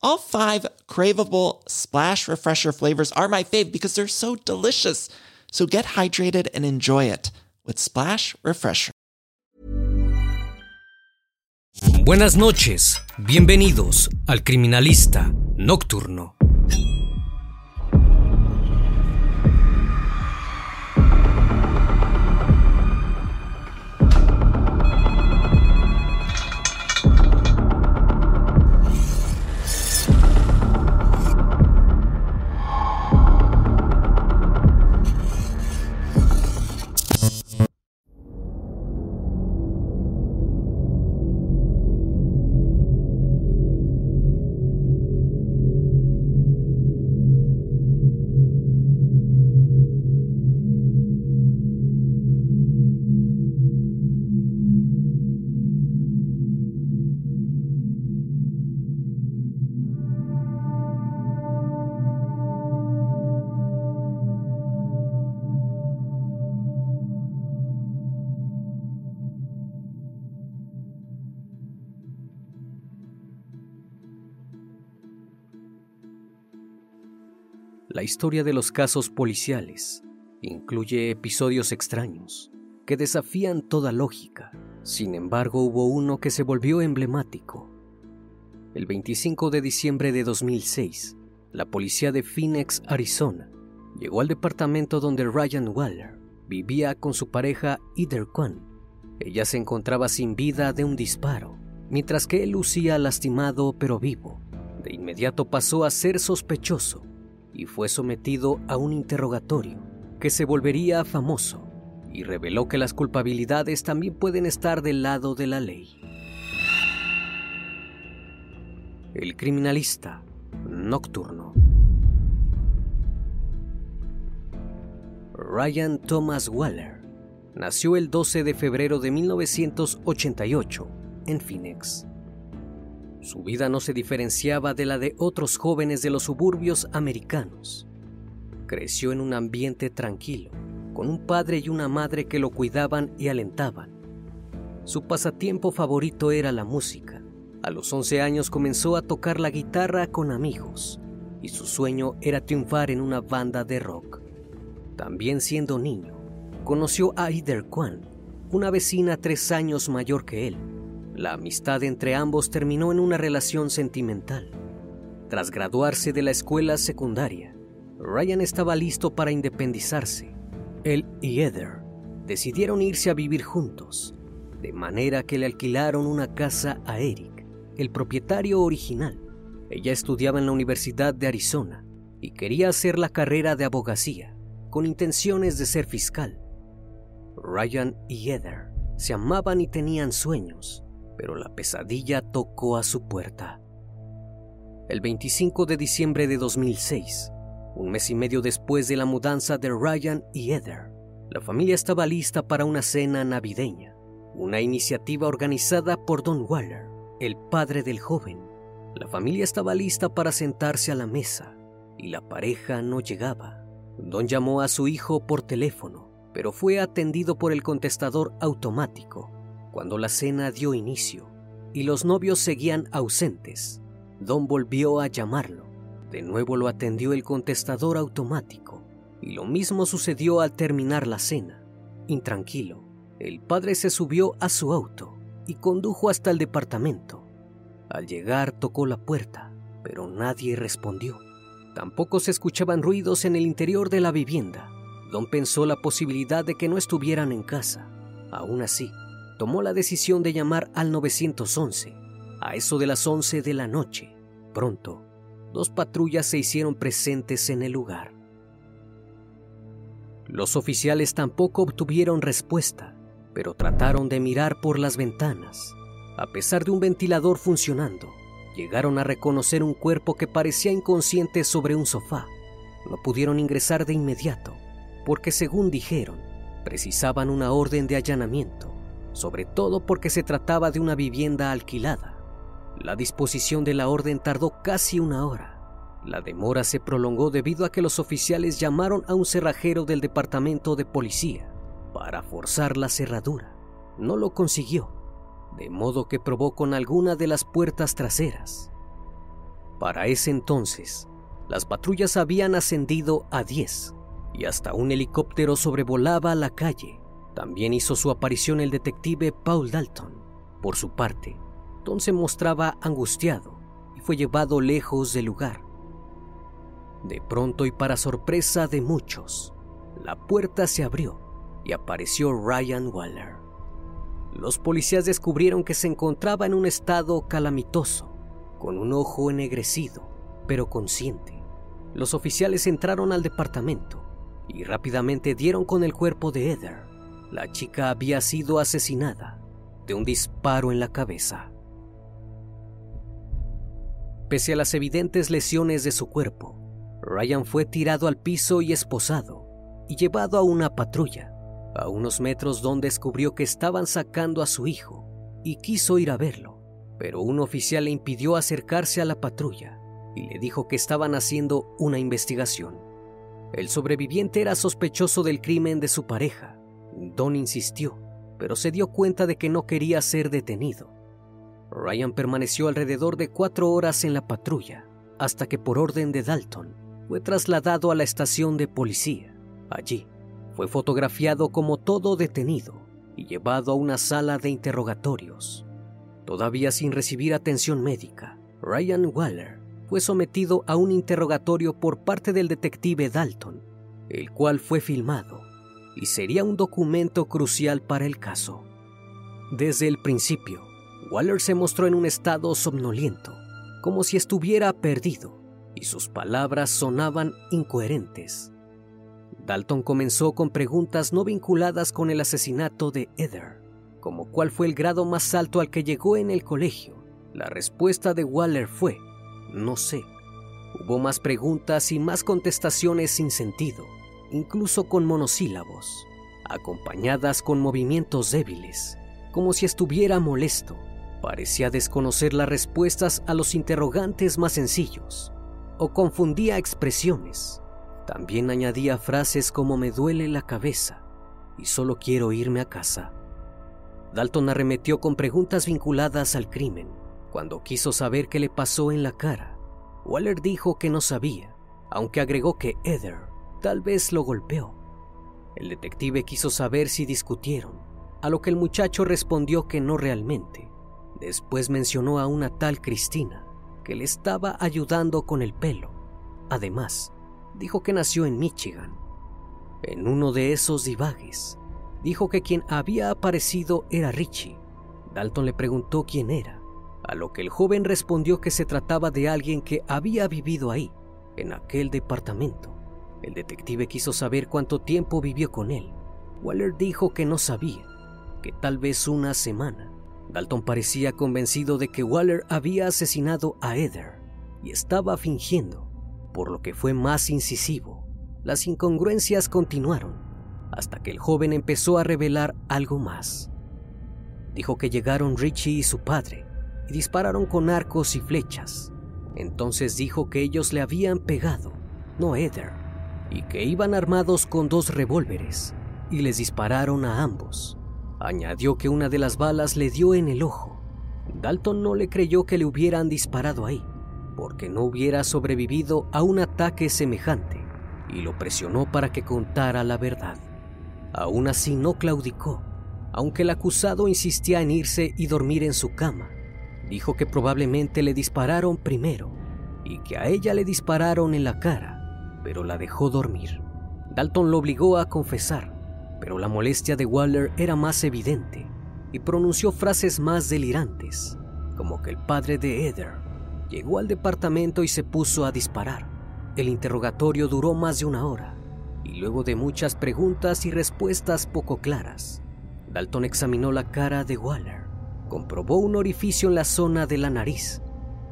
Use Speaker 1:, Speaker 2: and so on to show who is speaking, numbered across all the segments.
Speaker 1: All five craveable Splash Refresher flavors are my fave because they're so delicious. So get hydrated and enjoy it with Splash Refresher.
Speaker 2: Buenas noches, bienvenidos al Criminalista Nocturno. La historia de los casos policiales incluye episodios extraños que desafían toda lógica. Sin embargo, hubo uno que se volvió emblemático. El 25 de diciembre de 2006, la policía de Phoenix, Arizona, llegó al departamento donde Ryan Waller vivía con su pareja Either Kwan. Ella se encontraba sin vida de un disparo, mientras que él lucía lastimado pero vivo. De inmediato pasó a ser sospechoso y fue sometido a un interrogatorio que se volvería famoso y reveló que las culpabilidades también pueden estar del lado de la ley. El criminalista nocturno. Ryan Thomas Waller nació el 12 de febrero de 1988 en Phoenix. Su vida no se diferenciaba de la de otros jóvenes de los suburbios americanos. Creció en un ambiente tranquilo, con un padre y una madre que lo cuidaban y alentaban. Su pasatiempo favorito era la música. A los 11 años comenzó a tocar la guitarra con amigos y su sueño era triunfar en una banda de rock. También siendo niño, conoció a Ider Kwan, una vecina tres años mayor que él. La amistad entre ambos terminó en una relación sentimental. Tras graduarse de la escuela secundaria, Ryan estaba listo para independizarse. Él y Heather decidieron irse a vivir juntos, de manera que le alquilaron una casa a Eric, el propietario original. Ella estudiaba en la Universidad de Arizona y quería hacer la carrera de abogacía, con intenciones de ser fiscal. Ryan y Heather se amaban y tenían sueños, pero la pesadilla tocó a su puerta. El 25 de diciembre de 2006, un mes y medio después de la mudanza de Ryan y Heather, la familia estaba lista para una cena navideña, una iniciativa organizada por Don Waller, el padre del joven. La familia estaba lista para sentarse a la mesa. y la pareja no llegaba. Don llamó a su hijo por teléfono, pero fue atendido por el contestador automático cuando la cena dio inicio y los novios seguían ausentes. Don volvió a llamarlo. De nuevo lo atendió el contestador automático y lo mismo sucedió al terminar la cena. Intranquilo, el padre se subió a su auto y condujo hasta el departamento. Al llegar tocó la puerta, pero nadie respondió. Tampoco se escuchaban ruidos en el interior de la vivienda. Don pensó la posibilidad de que no estuvieran en casa. Aún así, tomó la decisión de llamar al 911 a eso de las 11 de la noche. Pronto, dos patrullas se hicieron presentes en el lugar. Los oficiales tampoco obtuvieron respuesta, pero trataron de mirar por las ventanas. A pesar de un ventilador funcionando, llegaron a reconocer un cuerpo que parecía inconsciente sobre un sofá. No pudieron ingresar de inmediato, porque según dijeron, precisaban una orden de allanamiento, sobre todo porque se trataba de una vivienda alquilada. La disposición de la orden tardó casi una hora la demora se prolongó debido a que los oficiales llamaron a un cerrajero del departamento de policía para forzar la cerradura. No lo consiguió, de modo que probó con alguna de las puertas traseras. Para ese entonces, las patrullas habían ascendido a 10 y hasta un helicóptero sobrevolaba la calle. También hizo su aparición el detective Paul Dalton. Por su parte, Tom se mostraba angustiado y fue llevado lejos del lugar. De pronto y para sorpresa de muchos, la puerta se abrió y apareció Ryan Waller. Los policías descubrieron que se encontraba en un estado calamitoso, con un ojo ennegrecido, pero consciente. Los oficiales entraron al departamento y rápidamente dieron con el cuerpo de Heather. La chica había sido asesinada de un disparo en la cabeza. Pese a las evidentes lesiones de su cuerpo, Ryan fue tirado al piso y esposado y llevado a una patrulla, a unos metros donde descubrió que estaban sacando a su hijo y quiso ir a verlo, pero un oficial le impidió acercarse a la patrulla y le dijo que estaban haciendo una investigación. El sobreviviente era sospechoso del crimen de su pareja. Don insistió, pero se dio cuenta de que no quería ser detenido. Ryan permaneció alrededor de cuatro horas en la patrulla, hasta que por orden de Dalton fue trasladado a la estación de policía. Allí fue fotografiado como todo detenido y llevado a una sala de interrogatorios. Todavía sin recibir atención médica, Ryan Waller fue sometido a un interrogatorio por parte del detective Dalton, el cual fue filmado y sería un documento crucial para el caso. Desde el principio, Waller se mostró en un estado somnoliento, como si estuviera perdido y sus palabras sonaban incoherentes. Dalton comenzó con preguntas no vinculadas con el asesinato de Heather, como cuál fue el grado más alto al que llegó en el colegio. La respuesta de Waller fue, no sé. Hubo más preguntas y más contestaciones sin sentido, incluso con monosílabos, acompañadas con movimientos débiles, como si estuviera molesto. Parecía desconocer las respuestas a los interrogantes más sencillos o confundía expresiones. También añadía frases como me duele la cabeza y solo quiero irme a casa. Dalton arremetió con preguntas vinculadas al crimen. Cuando quiso saber qué le pasó en la cara, Waller dijo que no sabía, aunque agregó que Heather tal vez lo golpeó. El detective quiso saber si discutieron, a lo que el muchacho respondió que no realmente. Después mencionó a una tal Cristina, que le estaba ayudando con el pelo. Además, dijo que nació en Michigan. En uno de esos divagues, dijo que quien había aparecido era Richie. Dalton le preguntó quién era, a lo que el joven respondió que se trataba de alguien que había vivido ahí, en aquel departamento. El detective quiso saber cuánto tiempo vivió con él. Waller dijo que no sabía, que tal vez una semana. Dalton parecía convencido de que Waller había asesinado a Heather y estaba fingiendo, por lo que fue más incisivo. Las incongruencias continuaron hasta que el joven empezó a revelar algo más. Dijo que llegaron Richie y su padre y dispararon con arcos y flechas. Entonces dijo que ellos le habían pegado no Heather, y que iban armados con dos revólveres y les dispararon a ambos. Añadió que una de las balas le dio en el ojo. Dalton no le creyó que le hubieran disparado ahí, porque no hubiera sobrevivido a un ataque semejante, y lo presionó para que contara la verdad. Aún así no claudicó, aunque el acusado insistía en irse y dormir en su cama. Dijo que probablemente le dispararon primero y que a ella le dispararon en la cara, pero la dejó dormir. Dalton lo obligó a confesar, pero la molestia de Waller era más evidente y pronunció frases más delirantes, como que el padre de Heather llegó al departamento y se puso a disparar. El interrogatorio duró más de una hora y luego de muchas preguntas y respuestas poco claras, Dalton examinó la cara de Waller, comprobó un orificio en la zona de la nariz,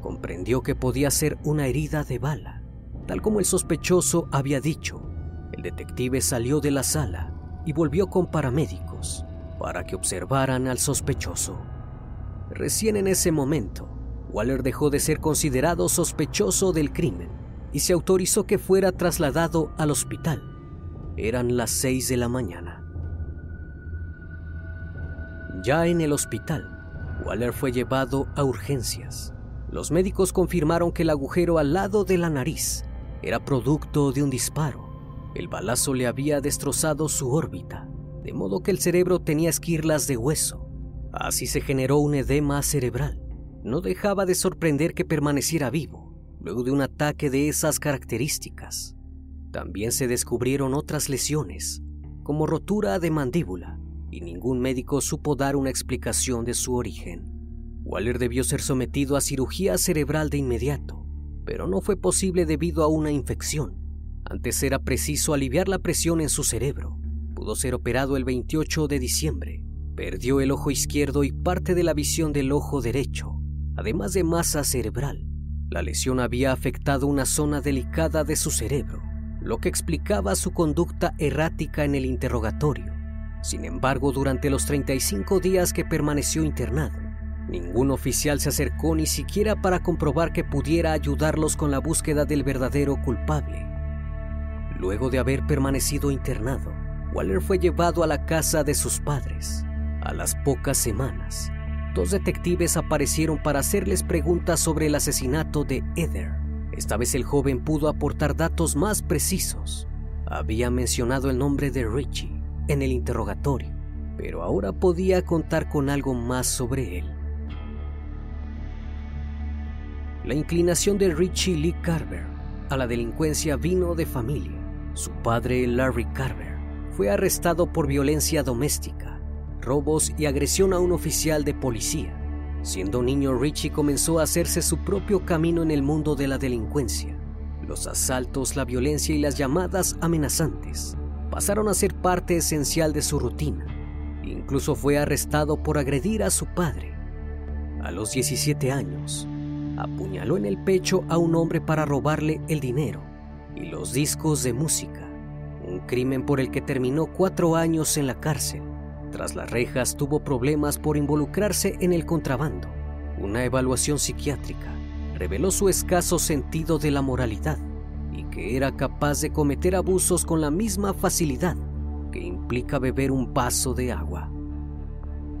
Speaker 2: comprendió que podía ser una herida de bala, tal como el sospechoso había dicho. El detective salió de la sala y volvió con paramédicos para que observaran al sospechoso. Recién en ese momento, Waller dejó de ser considerado sospechoso del crimen y se autorizó que fuera trasladado al hospital. Eran las seis de la mañana. Ya en el hospital, Waller fue llevado a urgencias. Los médicos confirmaron que el agujero al lado de la nariz era producto de un disparo. El balazo le había destrozado su órbita, de modo que el cerebro tenía esquirlas de hueso. Así se generó un edema cerebral. No dejaba de sorprender que permaneciera vivo, luego de un ataque de esas características. También se descubrieron otras lesiones, como rotura de mandíbula, y ningún médico supo dar una explicación de su origen. Waller debió ser sometido a cirugía cerebral de inmediato, pero no fue posible debido a una infección. Antes era preciso aliviar la presión en su cerebro. Pudo ser operado el 28 de diciembre. Perdió el ojo izquierdo y parte de la visión del ojo derecho, además de masa cerebral. La lesión había afectado una zona delicada de su cerebro, lo que explicaba su conducta errática en el interrogatorio. Sin embargo, durante los 35 días que permaneció internado, ningún oficial se acercó ni siquiera para comprobar que pudiera ayudarlos con la búsqueda del verdadero culpable. Luego de haber permanecido internado, Waller fue llevado a la casa de sus padres. A las pocas semanas, dos detectives aparecieron para hacerles preguntas sobre el asesinato de Heather. Esta vez el joven pudo aportar datos más precisos. Había mencionado el nombre de Richie en el interrogatorio, pero ahora podía contar con algo más sobre él. La inclinación de Richie Lee Carver a la delincuencia vino de familia. Su padre, Larry Carver, fue arrestado por violencia doméstica, robos y agresión a un oficial de policía. Siendo niño, Richie comenzó a hacerse su propio camino en el mundo de la delincuencia. Los asaltos, la violencia y las llamadas amenazantes pasaron a ser parte esencial de su rutina. Incluso fue arrestado por agredir a su padre. A los 17 años, apuñaló en el pecho a un hombre para robarle el dinero y los discos de música, un crimen por el que terminó cuatro años en la cárcel. Tras las rejas tuvo problemas por involucrarse en el contrabando. Una evaluación psiquiátrica reveló su escaso sentido de la moralidad y que era capaz de cometer abusos con la misma facilidad que implica beber un vaso de agua.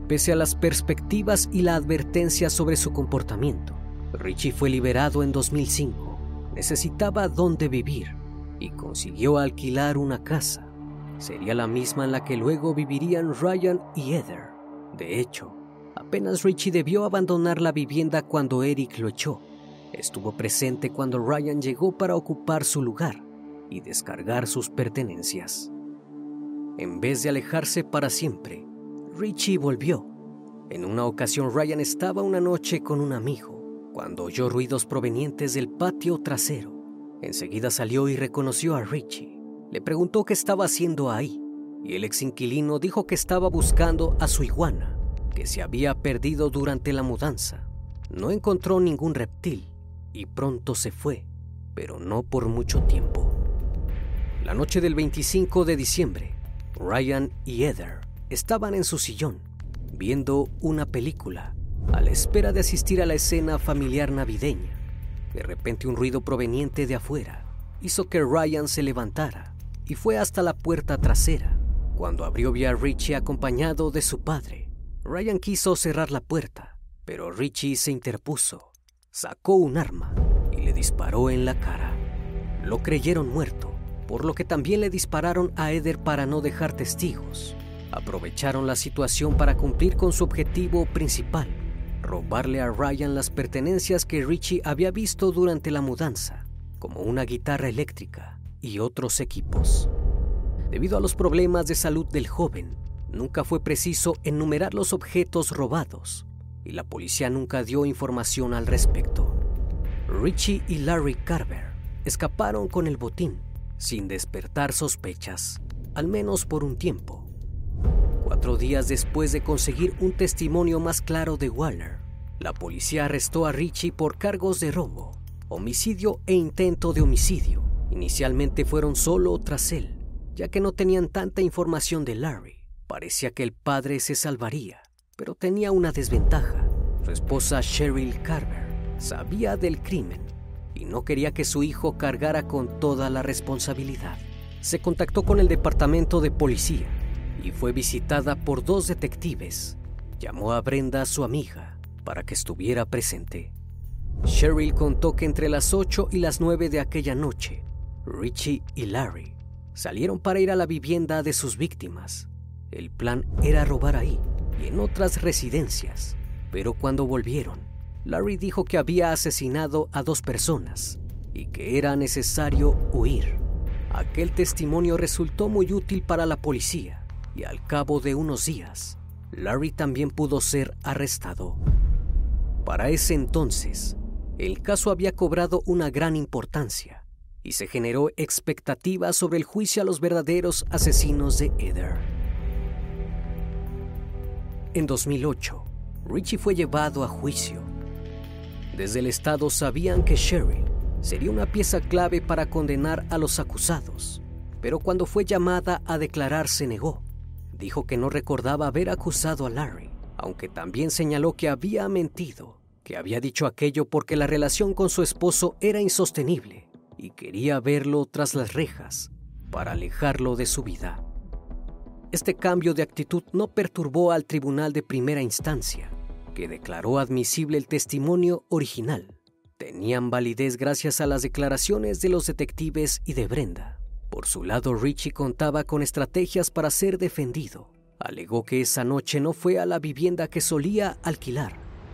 Speaker 2: Pese a las perspectivas y la advertencia sobre su comportamiento, Richie fue liberado en 2005. Necesitaba dónde vivir y consiguió alquilar una casa. Sería la misma en la que luego vivirían Ryan y Heather. De hecho, apenas Richie debió abandonar la vivienda cuando Eric lo echó. Estuvo presente cuando Ryan llegó para ocupar su lugar y descargar sus pertenencias. En vez de alejarse para siempre, Richie volvió. En una ocasión Ryan estaba una noche con un amigo cuando oyó ruidos provenientes del patio trasero. Enseguida salió y reconoció a Richie. Le preguntó qué estaba haciendo ahí y el ex inquilino dijo que estaba buscando a su iguana, que se había perdido durante la mudanza. No encontró ningún reptil y pronto se fue, pero no por mucho tiempo. La noche del 25 de diciembre, Ryan y Heather estaban en su sillón, viendo una película, a la espera de asistir a la escena familiar navideña. De repente un ruido proveniente de afuera hizo que Ryan se levantara y fue hasta la puerta trasera. Cuando abrió vio a Richie acompañado de su padre. Ryan quiso cerrar la puerta, pero Richie se interpuso, sacó un arma y le disparó en la cara. Lo creyeron muerto, por lo que también le dispararon a Eder para no dejar testigos. Aprovecharon la situación para cumplir con su objetivo principal, robarle a Ryan las pertenencias que Richie había visto durante la mudanza, como una guitarra eléctrica y otros equipos. Debido a los problemas de salud del joven, nunca fue preciso enumerar los objetos robados y la policía nunca dio información al respecto. Richie y Larry Carver escaparon con el botín sin despertar sospechas, al menos por un tiempo. Cuatro días después de conseguir un testimonio más claro de Waller, la policía arrestó a Richie por cargos de robo, homicidio e intento de homicidio. Inicialmente fueron solo tras él, ya que no tenían tanta información de Larry. Parecía que el padre se salvaría, pero tenía una desventaja. Su esposa Cheryl Carver sabía del crimen y no quería que su hijo cargara con toda la responsabilidad. Se contactó con el departamento de policía y fue visitada por dos detectives. Llamó a Brenda, su amiga, para que estuviera presente. Cheryl contó que entre las 8 y las 9 de aquella noche, Richie y Larry salieron para ir a la vivienda de sus víctimas. El plan era robar ahí y en otras residencias, pero cuando volvieron, Larry dijo que había asesinado a dos personas y que era necesario huir. Aquel testimonio resultó muy útil para la policía y al cabo de unos días, Larry también pudo ser arrestado. Para ese entonces, el caso había cobrado una gran importancia y se generó expectativa sobre el juicio a los verdaderos asesinos de Eder. En 2008, Richie fue llevado a juicio desde el Estado sabían que Sherry sería una pieza clave para condenar a los acusados, pero cuando fue llamada a declarar se negó. Dijo que no recordaba haber acusado a Larry, aunque también señaló que había mentido, que había dicho aquello porque la relación con su esposo era insostenible y quería verlo tras las rejas para alejarlo de su vida. Este cambio de actitud no perturbó al tribunal de primera instancia, que declaró admisible el testimonio original, tenían validez gracias a las declaraciones de los detectives y de Brenda. Por su lado, Richie contaba con estrategias para ser defendido. Alegó que esa noche no fue a la vivienda que solía alquilar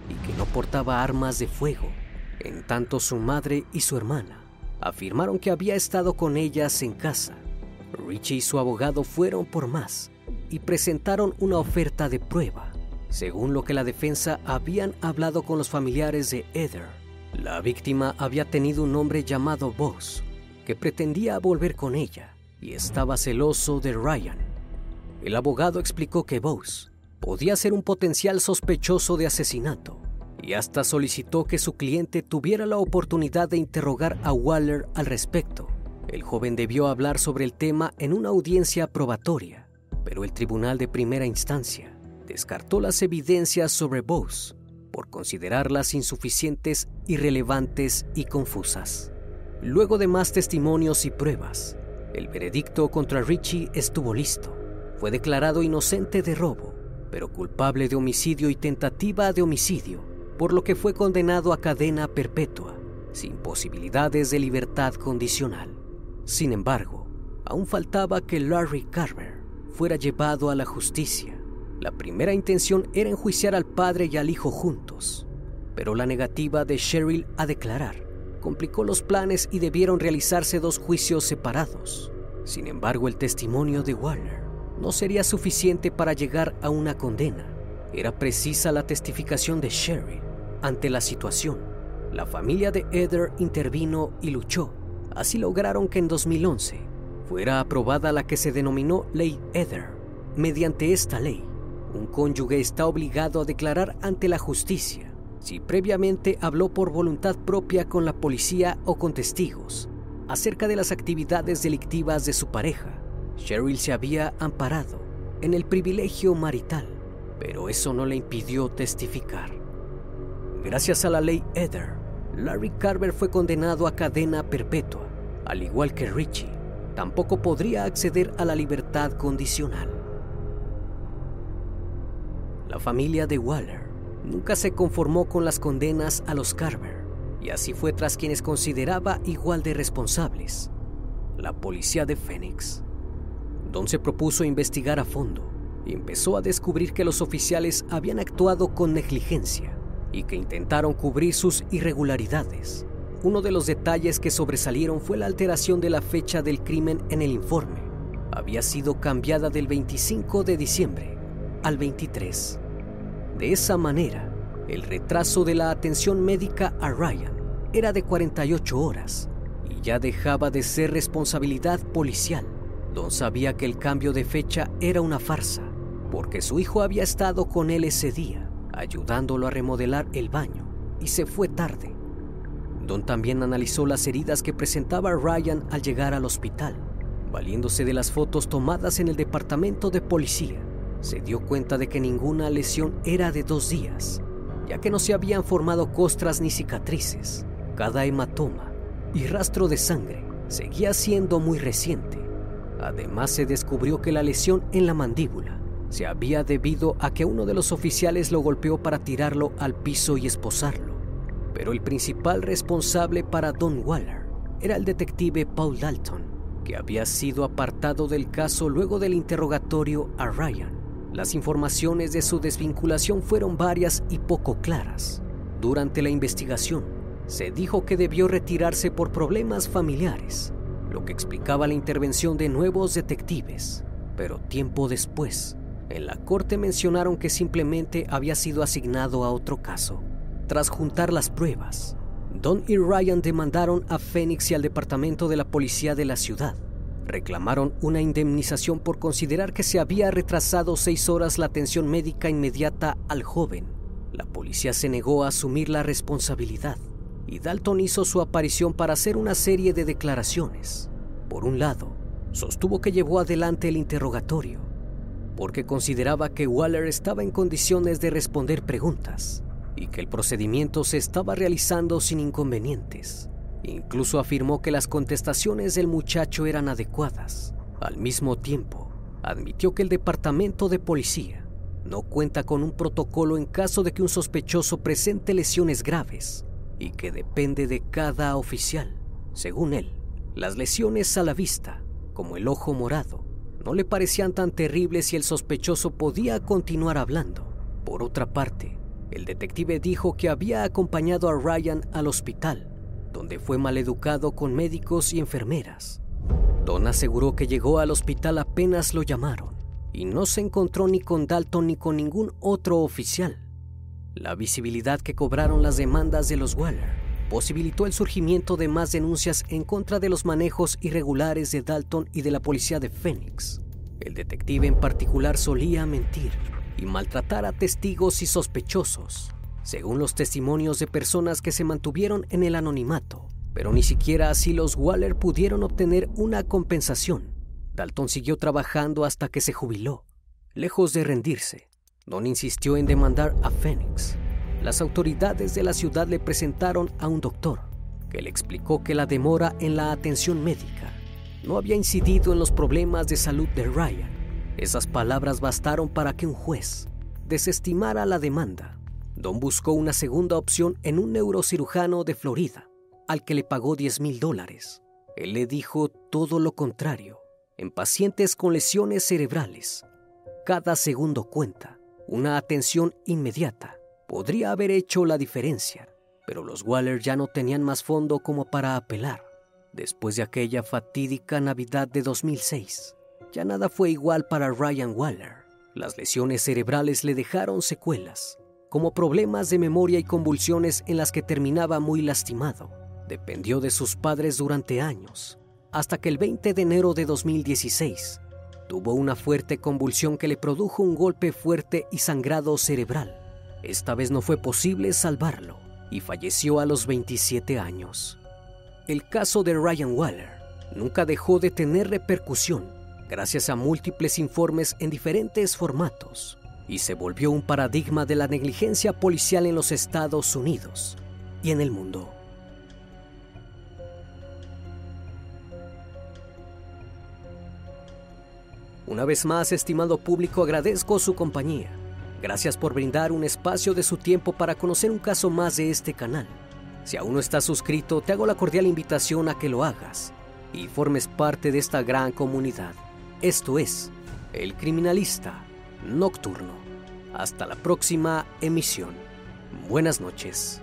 Speaker 2: y que no portaba armas de fuego. En tanto, su madre y su hermana afirmaron que había estado con ellas en casa. Richie y su abogado fueron por más y presentaron una oferta de prueba según lo que la defensa habían hablado con los familiares de Heather, la víctima había tenido un hombre llamado Boss, que pretendía volver con ella y estaba celoso de Ryan. El abogado explicó que Boss podía ser un potencial sospechoso de asesinato y hasta solicitó que su cliente tuviera la oportunidad de interrogar a Waller al respecto. El joven debió hablar sobre el tema en una audiencia probatoria, pero el tribunal de primera instancia descartó las evidencias sobre Bose por considerarlas insuficientes, irrelevantes y confusas. Luego de más testimonios y pruebas, el veredicto contra Richie estuvo listo. Fue declarado inocente de robo, pero culpable de homicidio y tentativa de homicidio, por lo que fue condenado a cadena perpetua, sin posibilidades de libertad condicional. Sin embargo, aún faltaba que Larry Carver fuera llevado a la justicia la primera intención era enjuiciar al padre y al hijo juntos, pero la negativa de Cheryl a declarar complicó los planes y debieron realizarse dos juicios separados. Sin embargo, el testimonio de Warner no sería suficiente para llegar a una condena. Era precisa la testificación de Cheryl ante la situación. La familia de Eder intervino y luchó. Así lograron que en 2011 fuera aprobada la que se denominó Ley Eder. Mediante esta ley, un cónyuge está obligado a declarar ante la justicia si previamente habló por voluntad propia con la policía o con testigos acerca de las actividades delictivas de su pareja. Cheryl se había amparado en el privilegio marital, pero eso no le impidió testificar. Gracias a la ley Eder, Larry Carver fue condenado a cadena perpetua, al igual que Richie, tampoco podría acceder a la libertad condicional. La familia de Waller nunca se conformó con las condenas a los Carver, y así fue tras quienes consideraba igual de responsables, la policía de Phoenix. Don se propuso investigar a fondo y empezó a descubrir que los oficiales habían actuado con negligencia y que intentaron cubrir sus irregularidades. Uno de los detalles que sobresalieron fue la alteración de la fecha del crimen en el informe. Había sido cambiada del 25 de diciembre al 23. De esa manera, el retraso de la atención médica a Ryan era de 48 horas y ya dejaba de ser responsabilidad policial. Don sabía que el cambio de fecha era una farsa, porque su hijo había estado con él ese día, ayudándolo a remodelar el baño, y se fue tarde. Don también analizó las heridas que presentaba Ryan al llegar al hospital. Valiéndose de las fotos tomadas en el departamento de policía, se dio cuenta de que ninguna lesión era de dos días, ya que no se habían formado costras ni cicatrices. Cada hematoma y rastro de sangre seguía siendo muy reciente. Además se descubrió que la lesión en la mandíbula se había debido a que uno de los oficiales lo golpeó para tirarlo al piso y esposarlo. Pero el principal responsable para Don Waller era el detective Paul Dalton, que había sido apartado del caso luego del interrogatorio a Ryan. Las informaciones de su desvinculación fueron varias y poco claras. Durante la investigación, se dijo que debió retirarse por problemas familiares, lo que explicaba la intervención de nuevos detectives. Pero tiempo después, en la corte mencionaron que simplemente había sido asignado a otro caso. Tras juntar las pruebas, Don y Ryan demandaron a Phoenix y al departamento de la policía de la ciudad reclamaron una indemnización por considerar que se había retrasado seis horas la atención médica inmediata al joven. La policía se negó a asumir la responsabilidad y Dalton hizo su aparición para hacer una serie de declaraciones. Por un lado, sostuvo que llevó adelante el interrogatorio porque consideraba que Waller estaba en condiciones de responder preguntas y que el procedimiento se estaba realizando sin inconvenientes. Incluso afirmó que las contestaciones del muchacho eran adecuadas. Al mismo tiempo, admitió que el departamento de policía no cuenta con un protocolo en caso de que un sospechoso presente lesiones graves y que depende de cada oficial. Según él, las lesiones a la vista, como el ojo morado, no le parecían tan terribles si el sospechoso podía continuar hablando. Por otra parte, el detective dijo que había acompañado a Ryan al hospital donde fue maleducado con médicos y enfermeras. Don aseguró que llegó al hospital apenas lo llamaron y no se encontró ni con Dalton ni con ningún otro oficial. La visibilidad que cobraron las demandas de los Waller posibilitó el surgimiento de más denuncias en contra de los manejos irregulares de Dalton y de la policía de Phoenix. El detective en particular solía mentir y maltratar a testigos y sospechosos según los testimonios de personas que se mantuvieron en el anonimato. Pero ni siquiera así los Waller pudieron obtener una compensación. Dalton siguió trabajando hasta que se jubiló. Lejos de rendirse, Don insistió en demandar a Phoenix. Las autoridades de la ciudad le presentaron a un doctor, que le explicó que la demora en la atención médica no había incidido en los problemas de salud de Ryan. Esas palabras bastaron para que un juez desestimara la demanda Don buscó una segunda opción en un neurocirujano de Florida, al que le pagó 10 mil dólares. Él le dijo todo lo contrario. En pacientes con lesiones cerebrales, cada segundo cuenta. Una atención inmediata podría haber hecho la diferencia, pero los Waller ya no tenían más fondo como para apelar. Después de aquella fatídica Navidad de 2006, ya nada fue igual para Ryan Waller. Las lesiones cerebrales le dejaron secuelas como problemas de memoria y convulsiones en las que terminaba muy lastimado. Dependió de sus padres durante años, hasta que el 20 de enero de 2016 tuvo una fuerte convulsión que le produjo un golpe fuerte y sangrado cerebral. Esta vez no fue posible salvarlo y falleció a los 27 años. El caso de Ryan Waller nunca dejó de tener repercusión gracias a múltiples informes en diferentes formatos y se volvió un paradigma de la negligencia policial en los Estados Unidos y en el mundo. Una vez más, estimado público, agradezco su compañía. Gracias por brindar un espacio de su tiempo para conocer un caso más de este canal. Si aún no estás suscrito, te hago la cordial invitación a que lo hagas y formes parte de esta gran comunidad. Esto es El Criminalista Nocturno. Hasta la próxima emisión. Buenas noches.